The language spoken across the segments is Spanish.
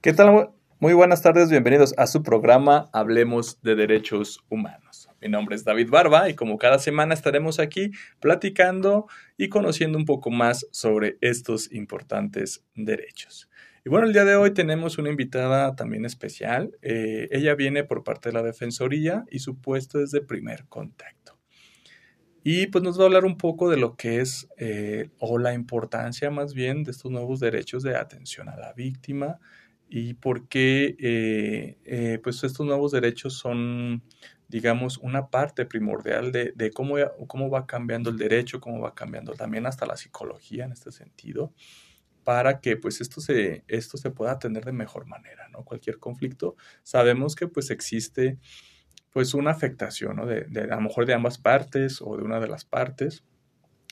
¿Qué tal? Muy buenas tardes, bienvenidos a su programa Hablemos de Derechos Humanos. Mi nombre es David Barba y como cada semana estaremos aquí platicando y conociendo un poco más sobre estos importantes derechos. Y bueno, el día de hoy tenemos una invitada también especial. Eh, ella viene por parte de la Defensoría y su puesto es de primer contacto. Y pues nos va a hablar un poco de lo que es eh, o la importancia más bien de estos nuevos derechos de atención a la víctima, y por qué eh, eh, pues estos nuevos derechos son, digamos, una parte primordial de, de, cómo, cómo va cambiando el derecho, cómo va cambiando también hasta la psicología en este sentido, para que pues esto se, esto se pueda atender de mejor manera, ¿no? Cualquier conflicto, sabemos que pues existe pues una afectación, ¿no? De, de, a lo mejor de ambas partes o de una de las partes,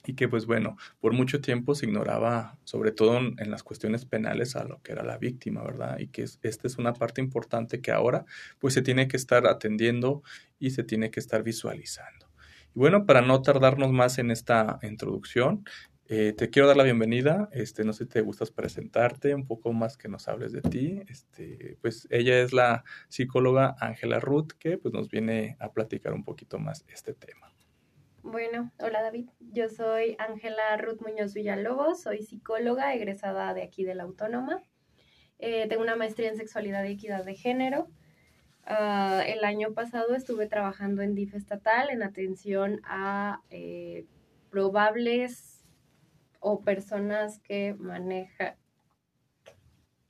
y que pues bueno, por mucho tiempo se ignoraba, sobre todo en, las cuestiones penales, a lo que era la víctima, ¿verdad? Y que esta es una parte importante que ahora pues se tiene que estar atendiendo y se tiene que estar visualizando. Y bueno, para no tardarnos más en esta introducción, eh, te quiero dar la bienvenida. Este, no sé si te gustas presentarte un poco más que nos hables de ti. Este, pues ella es la psicóloga Ángela Ruth, que pues nos viene a platicar un poquito más este tema. Bueno, hola David, yo soy Ángela Ruth Muñoz Villalobos, soy psicóloga egresada de aquí de la Autónoma. Eh, tengo una maestría en sexualidad y equidad de género. Uh, el año pasado estuve trabajando en DIF estatal en atención a eh, probables o personas que manejan,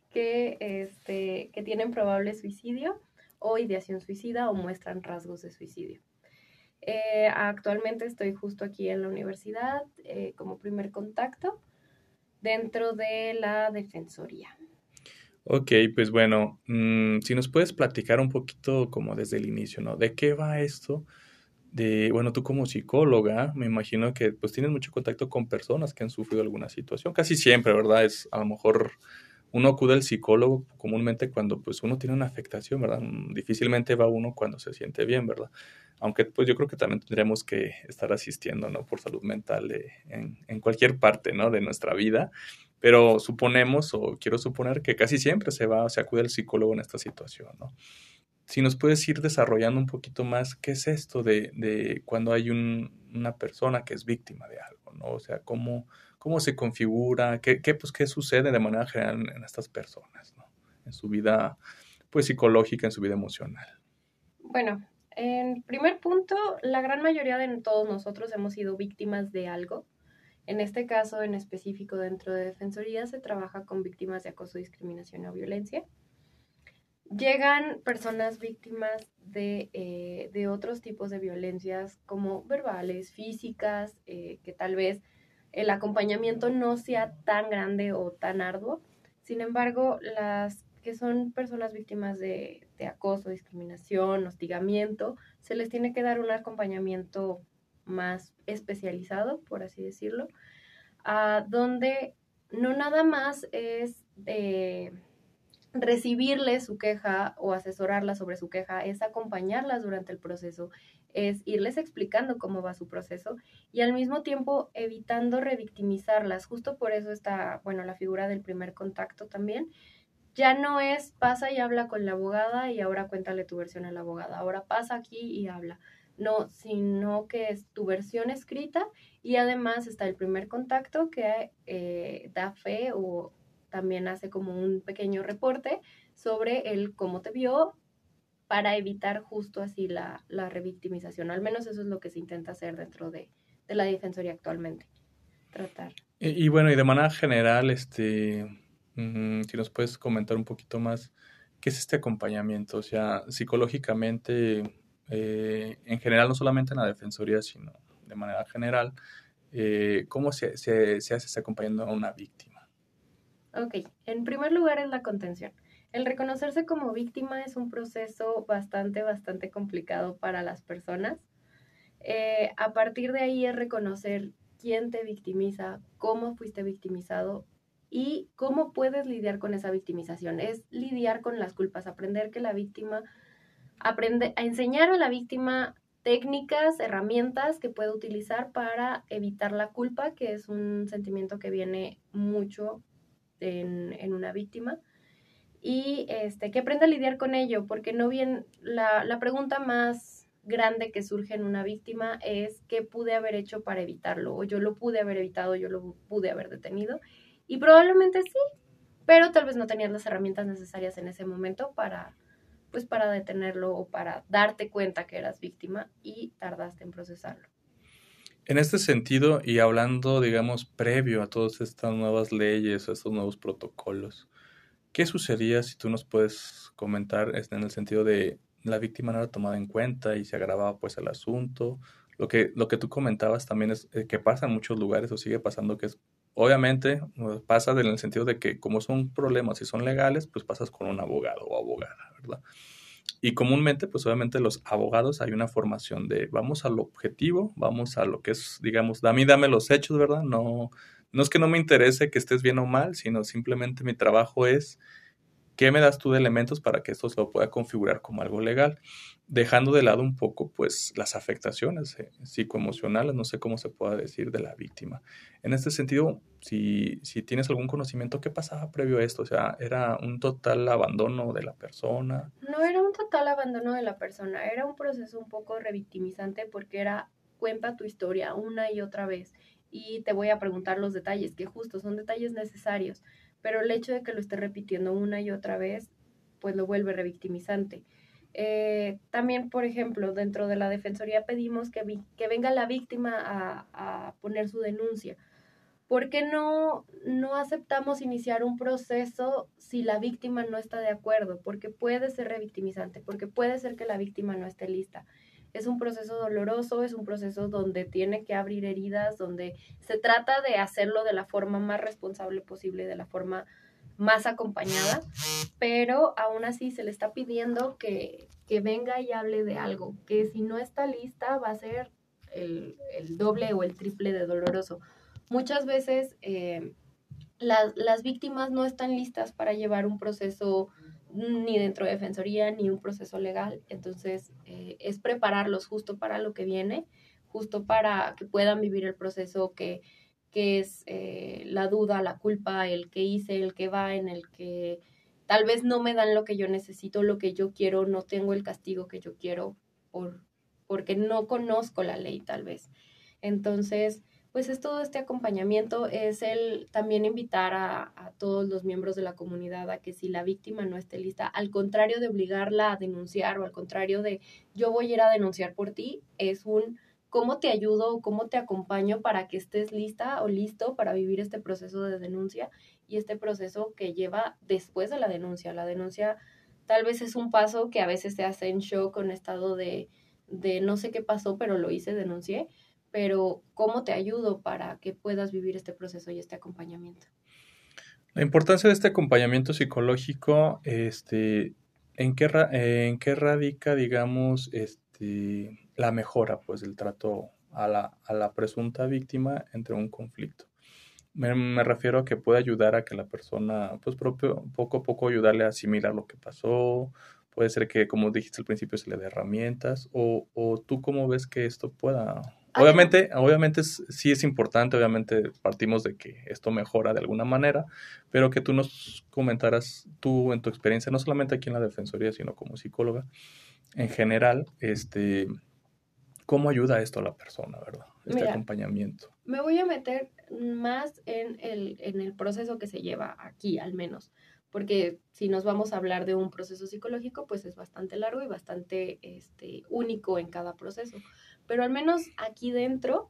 que, este, que tienen probable suicidio o ideación suicida o muestran rasgos de suicidio. Eh, actualmente estoy justo aquí en la universidad eh, como primer contacto dentro de la Defensoría. Ok, pues bueno, mmm, si nos puedes platicar un poquito como desde el inicio, ¿no? ¿De qué va esto? De, bueno, tú como psicóloga, me imagino que pues tienes mucho contacto con personas que han sufrido alguna situación, casi siempre, ¿verdad? Es a lo mejor uno acude al psicólogo comúnmente cuando pues uno tiene una afectación, ¿verdad? Difícilmente va uno cuando se siente bien, ¿verdad? aunque pues yo creo que también tendremos que estar asistiendo, ¿no? Por salud mental en, en, cualquier parte, ¿no? De nuestra vida, pero suponemos, o quiero suponer, que casi siempre se va, se acude al psicólogo en esta situación, ¿no? Si nos puedes ir desarrollando un poquito más, ¿qué es esto de, de cuando hay un, una persona que es víctima de algo, ¿no? O sea, ¿cómo, cómo se configura? ¿Qué, qué, pues, ¿Qué sucede de manera general en estas personas, ¿no? En su vida, pues, psicológica, en su vida emocional. Bueno, en primer punto, la gran mayoría de todos nosotros hemos sido víctimas de algo. En este caso en específico dentro de Defensoría se trabaja con víctimas de acoso, discriminación o violencia. Llegan personas víctimas de, eh, de otros tipos de violencias como verbales, físicas, eh, que tal vez el acompañamiento no sea tan grande o tan arduo. Sin embargo, las que son personas víctimas de, acoso, discriminación, hostigamiento, se les tiene que dar un acompañamiento más especializado, por así decirlo, donde no nada más es de recibirles su queja o asesorarlas sobre su queja, es acompañarlas durante el proceso, es irles explicando cómo va su proceso y al mismo tiempo evitando revictimizarlas. Justo por eso está, bueno, la figura del primer contacto también, ya no es pasa y habla con la abogada y ahora cuéntale tu versión a la abogada, ahora pasa aquí y habla. No, sino que es tu versión escrita y además está el primer contacto que eh, da fe o también hace como un pequeño reporte sobre el cómo te vio para evitar justo así la, la revictimización. Al menos eso es lo que se intenta hacer dentro de, de la Defensoría actualmente. Tratar. Y, bueno, y de manera general, este, si nos puedes comentar un poquito más, ¿qué es este acompañamiento? O sea, psicológicamente, eh, en general, no solamente en la Defensoría, sino de manera general, eh, ¿cómo se, se, se hace ese acompañando a una víctima? Ok, en primer lugar es la contención. El reconocerse como víctima es un proceso bastante, bastante complicado para las personas. Eh, a partir de ahí es reconocer quién te victimiza, cómo fuiste victimizado y cómo puedes lidiar con esa victimización. Es lidiar con las culpas, aprender que la víctima, aprende a enseñar a la víctima técnicas, herramientas que puede utilizar para evitar la culpa, que es un sentimiento que viene mucho en, una víctima. y este, que aprenda a lidiar con ello, porque no bien, la, la pregunta más grande que surge en una víctima es qué pude haber hecho para evitarlo, o yo lo pude haber evitado, yo lo pude haber detenido, y probablemente sí, pero tal vez no tenías las herramientas necesarias en ese momento para, pues para detenerlo o para darte cuenta que eras víctima y tardaste en procesarlo. En este sentido, y hablando, digamos, previo a todas estas nuevas leyes, a estos nuevos protocolos, ¿qué sucedía si tú nos puedes comentar en el sentido de la víctima no era tomada en cuenta y se agravaba pues el asunto? Lo que, lo que tú comentabas también es eh, que pasa en muchos lugares o sigue pasando que es Obviamente pasa en el sentido de que como son problemas y son legales, pues pasas con un abogado o abogada, ¿verdad? Y comúnmente, pues obviamente los abogados hay una formación de vamos al objetivo, vamos a lo que es, digamos, a mí dame los hechos, ¿verdad? No, no es que no me interese que estés bien o mal, sino simplemente mi trabajo es ¿Qué me das tú de elementos para que esto se lo pueda configurar como algo legal? Dejando de lado un poco, pues, las afectaciones eh, psicoemocionales, no sé cómo se pueda decir, de la víctima. En este sentido, si, si tienes algún conocimiento, ¿qué pasaba previo a esto? O sea, ¿era un total abandono de la persona? No era un total abandono de la persona, era un proceso un poco revictimizante porque era cuenta tu historia una y otra vez y te voy a preguntar los detalles, que justo son detalles necesarios pero el hecho de que lo esté repitiendo una y otra vez, pues lo vuelve revictimizante. Eh, también, por ejemplo, dentro de la Defensoría pedimos que, venga la víctima a, a, poner su denuncia. ¿Por qué no, no aceptamos iniciar un proceso si la víctima no está de acuerdo? Porque puede ser revictimizante, porque puede ser que la víctima no esté lista es un proceso doloroso, es un proceso donde tiene que abrir heridas, donde se trata de hacerlo de la forma más responsable posible, de la forma más acompañada, pero aún así se le está pidiendo que, venga y hable de algo, que si no está lista va a ser el, doble o el triple de doloroso. Muchas veces eh, las, las víctimas no están listas para llevar un proceso ni dentro de defensoría, ni un proceso legal. Entonces, eh, es prepararlos justo para lo que viene, justo para que puedan vivir el proceso que, que es eh, la duda, la culpa, el que hice, el que va, en el que tal vez no me dan lo que yo necesito, lo que yo quiero, no tengo el castigo que yo quiero por, porque no conozco la ley tal vez. Entonces, pues es todo este acompañamiento, es el también invitar a, todos los miembros de la comunidad a que si la víctima no esté lista, al contrario de obligarla a denunciar o al contrario de yo voy a ir a denunciar por ti, es un cómo te ayudo o cómo te acompaño para que estés lista o listo para vivir este proceso de denuncia y este proceso que lleva después de la denuncia. La denuncia tal vez es un paso que a veces se hace en shock, en estado de, de no sé qué pasó, pero lo hice, denuncié pero ¿cómo te ayudo para que puedas vivir este proceso y este acompañamiento? La importancia de este acompañamiento psicológico, este, ¿en qué, en qué radica, digamos, este, la mejora pues, del trato a la, a la presunta víctima entre un conflicto? Me, me, refiero a que puede ayudar a que la persona, pues propio, poco a poco ayudarle a asimilar lo que pasó. Puede ser que, como dijiste al principio, se le dé herramientas. O, o tú cómo ves que esto pueda Obviamente, obviamente sí es importante, obviamente partimos de que esto mejora de alguna manera, pero que tú nos comentaras tú en tu experiencia, no solamente aquí en la Defensoría, sino como psicóloga, en general, este, ¿cómo ayuda esto a la persona, verdad? Este acompañamiento. Me voy a meter más en el, en el proceso que se lleva aquí, al menos porque si nos vamos a hablar de un proceso psicológico, pues es bastante largo y bastante este, único en cada proceso pero al menos aquí dentro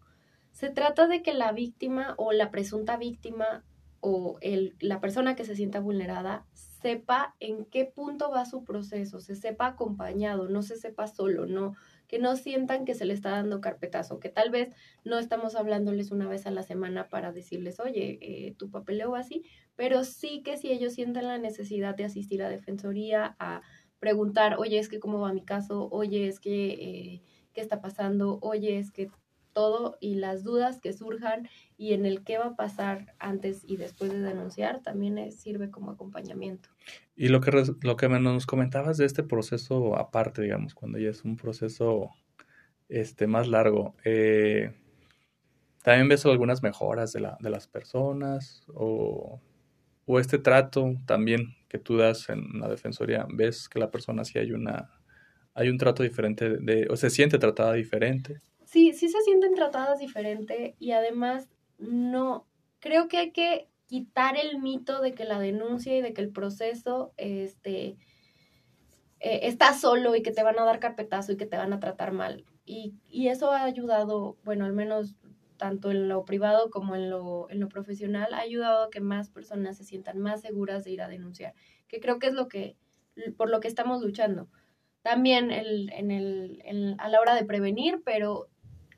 se trata de que la víctima o la presunta víctima o el, la persona que se sienta vulnerada sepa en qué punto va su proceso, se sepa acompañado, no se sepa solo, no que no sientan que se le está dando carpetazo, que tal vez no estamos hablándoles una vez a la semana para decirles, oye, eh, tu papeleo así, pero sí que si ellos sienten la necesidad de asistir a defensoría, a preguntar, oye, es que cómo va mi caso, oye, es que... Eh, qué está pasando, oye, es que todo y las dudas que surjan y en el qué va a pasar antes y después de denunciar también sirve como acompañamiento. Y lo que, lo que nos comentabas de este proceso aparte, digamos, cuando ya es un proceso este, más largo, eh, ¿también ves algunas mejoras de, la, de las personas o, o este trato también que tú das en la defensoría, ves que la persona sí hay una hay un trato diferente de, o se siente tratada diferente. Sí, sí se sienten tratadas diferente y además no creo que hay que quitar el mito de que la denuncia y de que el proceso este eh, está solo y que te van a dar carpetazo y que te van a tratar mal. Y, y eso ha ayudado, bueno, al menos tanto en lo privado como en lo, en lo profesional, ha ayudado a que más personas se sientan más seguras de ir a denunciar, que creo que es lo que, por lo que estamos luchando. También el, en el, a la hora de prevenir, pero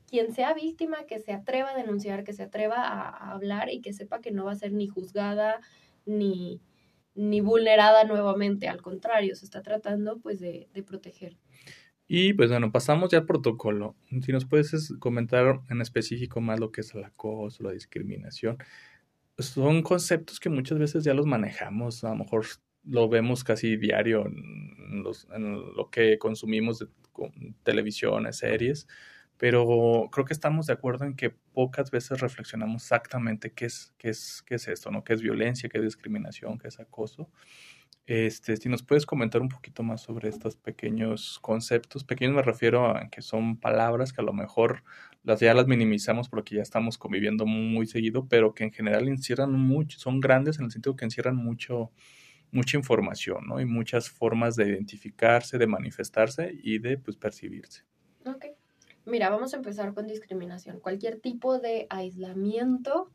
quien sea víctima, que se atreva a denunciar, que se atreva a, hablar y que sepa que no va a ser ni juzgada ni, ni vulnerada nuevamente, al contrario, se está tratando pues de, de proteger. Y pues bueno, pasamos ya al protocolo. Si nos puedes comentar en específico más lo que es el acoso, la discriminación. Son conceptos que muchas veces ya los manejamos, a lo mejor lo vemos casi diario en, lo que consumimos de televisiones, series, pero creo que estamos de acuerdo en que pocas veces reflexionamos exactamente qué es, qué es, qué es esto, ¿no? ¿Qué es violencia, qué es discriminación, qué es acoso? Este, si nos puedes comentar un poquito más sobre estos pequeños conceptos, pequeños me refiero a que son palabras que a lo mejor las ya las minimizamos porque ya estamos conviviendo muy seguido, pero que en general encierran mucho, son grandes en el sentido que encierran mucho, mucha información, ¿no? Y muchas formas de identificarse, de manifestarse y de pues percibirse. Ok. Mira, vamos a empezar con discriminación. Cualquier tipo de aislamiento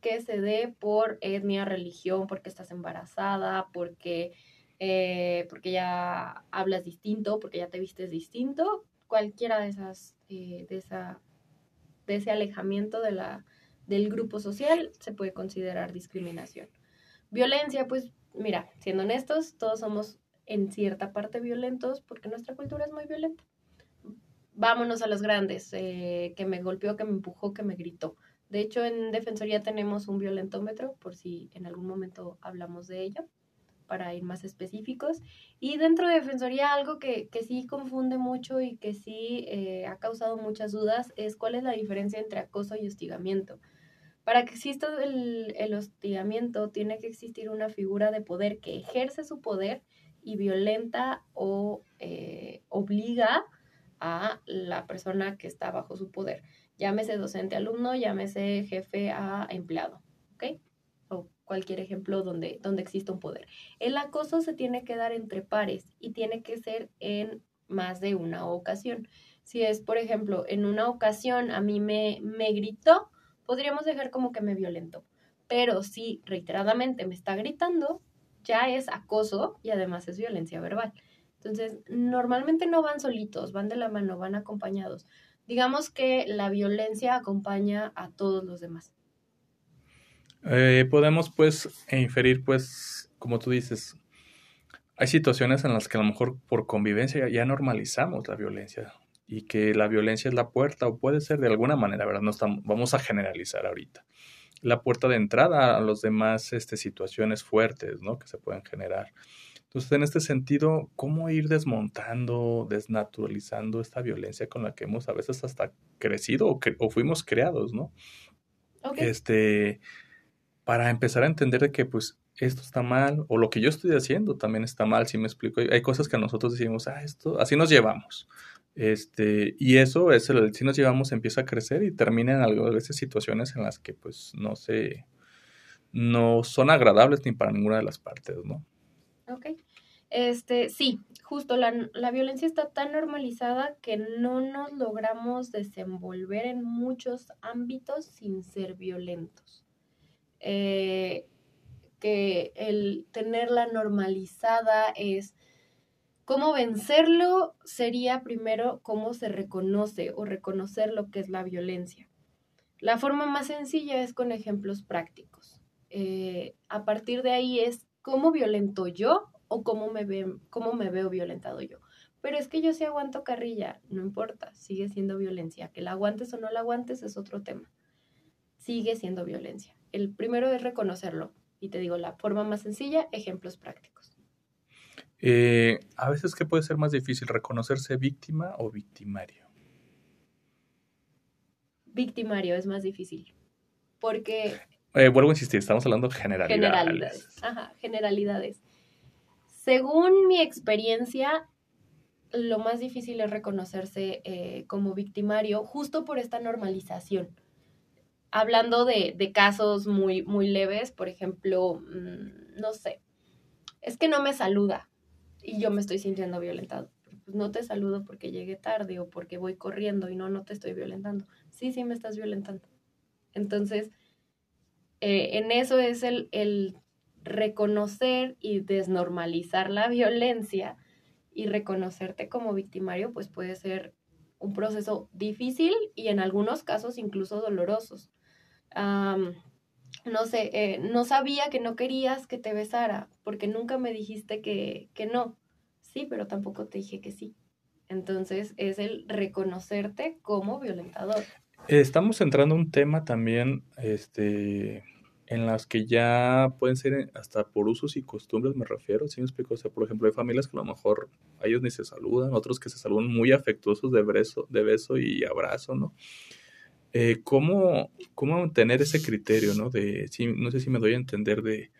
que se dé por etnia, religión, porque estás embarazada, porque, eh, porque ya hablas distinto, porque ya te vistes distinto, cualquiera de esas, eh, de esa, de ese alejamiento de la, del grupo social se puede considerar discriminación. Violencia, pues mira, siendo honestos, todos somos en cierta parte violentos porque nuestra cultura es muy violenta. Vámonos a los grandes, eh, que me golpeó, que me empujó, que me gritó. De hecho, en Defensoría tenemos un violentómetro, por si en algún momento hablamos de ello, para ir más específicos. Y dentro de Defensoría, algo que, que sí confunde mucho y que sí eh, ha causado muchas dudas es cuál es la diferencia entre acoso y hostigamiento. Para que exista el, el hostigamiento, tiene que existir una figura de poder que ejerce su poder y violenta o eh, obliga a la persona que está bajo su poder. Llámese docente alumno, llámese jefe a empleado, ¿ok? O cualquier ejemplo donde, donde exista un poder. El acoso se tiene que dar entre pares y tiene que ser en más de una ocasión. Si es, por ejemplo, en una ocasión a mí me, me gritó, podríamos dejar como que me violentó. Pero si reiteradamente me está gritando, ya es acoso y además es violencia verbal. Entonces, normalmente no van solitos, van de la mano, van acompañados digamos que la violencia acompaña a todos los demás. Eh, podemos pues inferir pues, como tú dices, hay situaciones en las que a lo mejor por convivencia ya normalizamos la violencia y que la violencia es la puerta o puede ser de alguna manera, ¿verdad? No estamos, vamos a generalizar ahorita. La puerta de entrada a los demás este, situaciones fuertes, ¿no? Que se pueden generar. Entonces, en este sentido, ¿cómo ir desmontando, desnaturalizando esta violencia con la que hemos a veces hasta crecido o, o fuimos creados, ¿no? Este, para empezar a entender de que, pues, esto está mal, o lo que yo estoy haciendo también está mal, si me explico. Hay cosas que nosotros decimos, ah, esto, así nos llevamos. Este, y eso es si nos llevamos, empieza a crecer y termina en de esas situaciones en las que, pues, no se, no son agradables ni para ninguna de las partes, ¿no? Ok. Este, sí, justo la, violencia está tan normalizada que no nos logramos desenvolver en muchos ámbitos sin ser violentos. Eh, que el tenerla normalizada es cómo vencerlo sería primero cómo se reconoce o reconocer lo que es la violencia. La forma más sencilla es con ejemplos prácticos. Eh, a partir de ahí es cómo violento yo o cómo me, ve, cómo me veo violentado yo. Pero es que yo sí aguanto carrilla, no importa, sigue siendo violencia. Que la aguantes o no la aguantes es otro tema. Sigue siendo violencia. El primero es reconocerlo. Y te digo, la forma más sencilla, ejemplos prácticos. Eh, a veces, ¿qué puede ser más difícil? ¿Reconocerse víctima o victimario? Victimario es más difícil. Porque... Eh, vuelvo a insistir, estamos hablando de generalidades. Generalidades. Ajá, generalidades Según mi experiencia, lo más difícil es reconocerse eh, como victimario justo por esta normalización. Hablando de, de casos muy, muy leves, por ejemplo, mm, no sé, es que no me saluda y yo me estoy sintiendo violentado. Pues no te saludo porque llegué tarde o porque voy corriendo y no, no te estoy violentando. Sí, sí me estás violentando. Entonces, eh, en eso es el, el reconocer y desnormalizar la violencia y reconocerte como victimario, pues puede ser un proceso difícil y en algunos casos incluso dolorosos. No sé, eh, no sabía que no querías que te besara porque nunca me dijiste que, que no. Sí, pero tampoco te dije que sí. Entonces es el reconocerte como violentador. Estamos entrando a un tema también, este, en las que ya pueden ser hasta por usos y costumbres, me refiero, ¿sí me explico? O sea, por ejemplo, hay familias que a lo mejor ellos ni se saludan, otros que se saludan muy afectuosos de beso, de beso y abrazo, ¿no? Eh, ¿cómo, ¿Cómo tener ese criterio, ¿no? De, sí, no sé si me doy a entender de,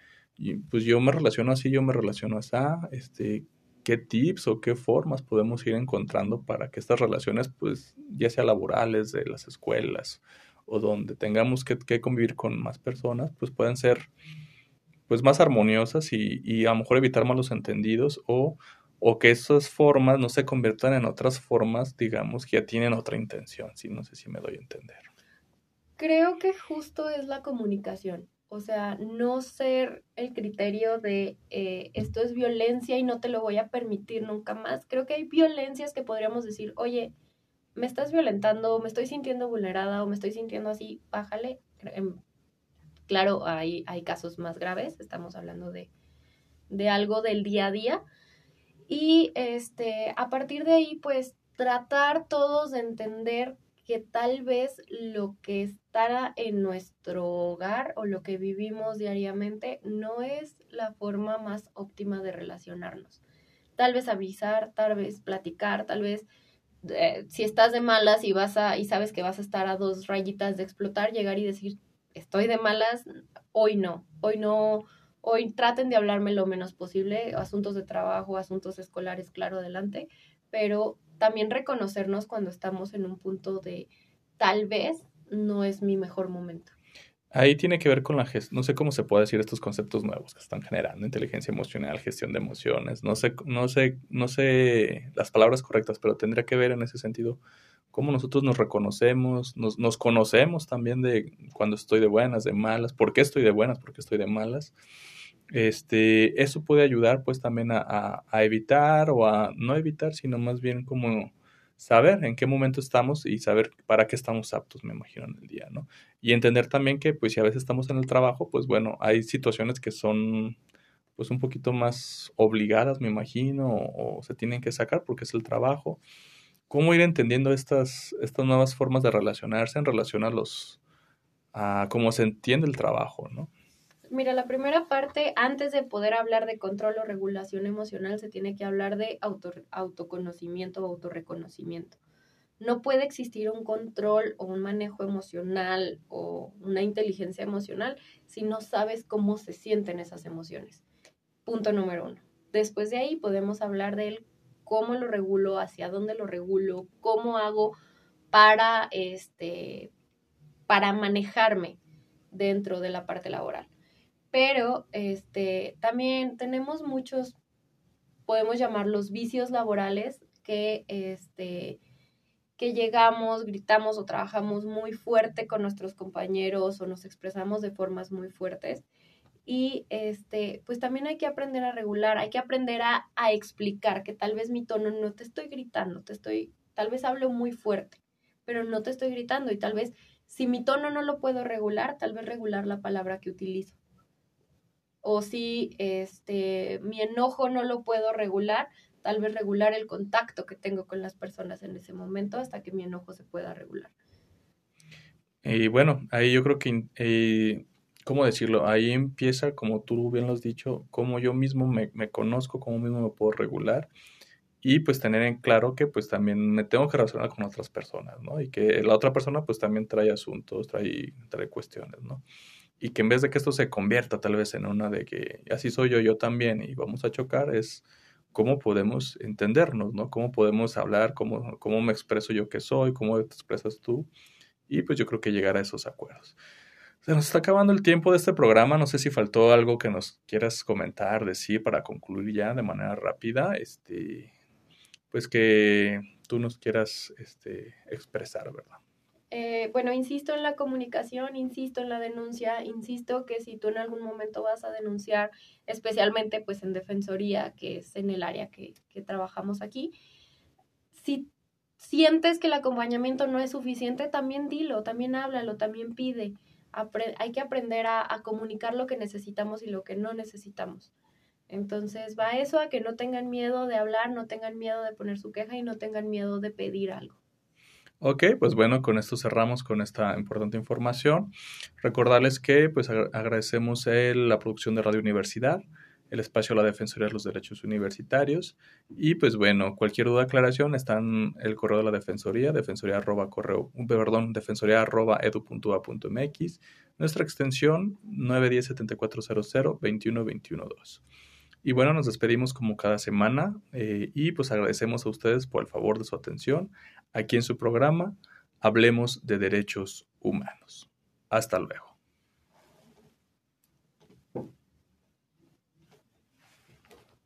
pues yo me relaciono así, yo me relaciono así, este, qué tips o qué formas podemos ir encontrando para que estas relaciones, pues, ya sea laborales, de las escuelas, o donde tengamos que, convivir con más personas, pues pueden ser pues más armoniosas y, a lo mejor evitar malos entendidos o, o, que esas formas no se conviertan en otras formas, digamos, que ya tienen otra intención, si no sé si me doy a entender. Creo que justo es la comunicación, o sea, no ser el criterio de eh, esto es violencia y no te lo voy a permitir nunca más. Creo que hay violencias que podríamos decir, oye, me estás violentando, me estoy sintiendo vulnerada o me estoy sintiendo así, bájale. Em, claro, hay, hay casos más graves, estamos hablando de, de algo del día a día. Y este, a partir de ahí, pues tratar todos de entender que tal vez lo que está en nuestro hogar o lo que vivimos diariamente no es la forma más óptima de relacionarnos. Tal vez avisar, tal vez platicar, tal vez eh, si estás de malas y vas a, y sabes que vas a estar a dos rayitas de explotar, llegar y decir, estoy de malas, hoy no, hoy no, hoy traten de hablarme lo menos posible, asuntos de trabajo, asuntos escolares, claro, adelante, pero también reconocernos cuando estamos en un punto de tal vez no es mi mejor momento. Ahí tiene que ver con la gestión, no sé cómo se puede decir estos conceptos nuevos que están generando, inteligencia emocional, gestión de emociones, no sé, no sé, no sé las palabras correctas, pero tendría que ver en ese sentido cómo nosotros nos reconocemos, nos, nos conocemos también de cuando estoy de buenas, de malas, por qué estoy de buenas, por qué estoy de malas. Este, eso puede ayudar pues también a, a evitar o a no evitar, sino más bien como saber en qué momento estamos y saber para qué estamos aptos, me imagino, en el día, ¿no? Y entender también que, pues, si a veces estamos en el trabajo, pues, bueno, hay situaciones que son, pues, un poquito más obligadas, me imagino, o, se tienen que sacar porque es el trabajo. ¿Cómo ir entendiendo estas, estas nuevas formas de relacionarse en relación a los, a cómo se entiende el trabajo, ¿no? Mira, la primera parte, antes de poder hablar de control o regulación emocional, se tiene que hablar de auto, autoconocimiento o autorreconocimiento. No puede existir un control o un manejo emocional o una inteligencia emocional si no sabes cómo se sienten esas emociones. Punto número uno. Después de ahí podemos hablar del cómo lo regulo, hacia dónde lo regulo, cómo hago para, este, para manejarme dentro de la parte laboral pero este, también tenemos muchos, podemos llamarlos vicios laborales, que, este, que llegamos, gritamos o trabajamos muy fuerte con nuestros compañeros o nos expresamos de formas muy fuertes. Y este, pues también hay que aprender a regular, hay que aprender a, a explicar que tal vez mi tono no te estoy gritando, te estoy, tal vez hablo muy fuerte, pero no te estoy gritando y tal vez si mi tono no lo puedo regular, tal vez regular la palabra que utilizo o si este, mi enojo no lo puedo regular, tal vez regular el contacto que tengo con las personas en ese momento hasta que mi enojo se pueda regular. Y bueno, ahí yo creo que, eh, ¿cómo decirlo? Ahí empieza, como tú bien lo has dicho, cómo yo mismo me, me, conozco, cómo mismo me puedo regular y pues tener en claro que pues también me tengo que relacionar con otras personas, ¿no? Y que la otra persona pues también trae asuntos, trae, trae cuestiones, ¿no? Y que en vez de que esto se convierta tal vez en una de que así soy yo, yo también y vamos a chocar, es cómo podemos entendernos, ¿no? Cómo podemos hablar, cómo, cómo me expreso yo que soy, cómo te expresas tú y pues yo creo que llegar a esos acuerdos. Se nos está acabando el tiempo de este programa. No sé si faltó algo que nos quieras comentar, decir para concluir ya de manera rápida. Este, pues que tú nos quieras este, expresar, ¿verdad? Eh, bueno, insisto en la comunicación, insisto en la denuncia, insisto que si tú en algún momento vas a denunciar, especialmente pues en defensoría, que es en el área que, trabajamos aquí, si sientes que el acompañamiento no es suficiente, también dilo, también háblalo, también pide. hay que aprender a, a comunicar lo que necesitamos y lo que no necesitamos. Entonces va eso a que no tengan miedo de hablar, no tengan miedo de poner su queja y no tengan miedo de pedir algo. Ok, pues bueno, con esto cerramos con esta importante información. Recordarles que pues agradecemos la producción de Radio Universidad, el espacio a la Defensoría de los Derechos Universitarios y pues bueno, cualquier duda aclaración está en el correo de la Defensoría, defensoría arroba correo, perdón, defensoría arroba edu.a.mx, nuestra extensión 910 7400 212. Y bueno, nos despedimos como cada semana eh, y pues agradecemos a ustedes por el favor de su atención aquí en su programa Hablemos de Derechos Humanos. Hasta luego.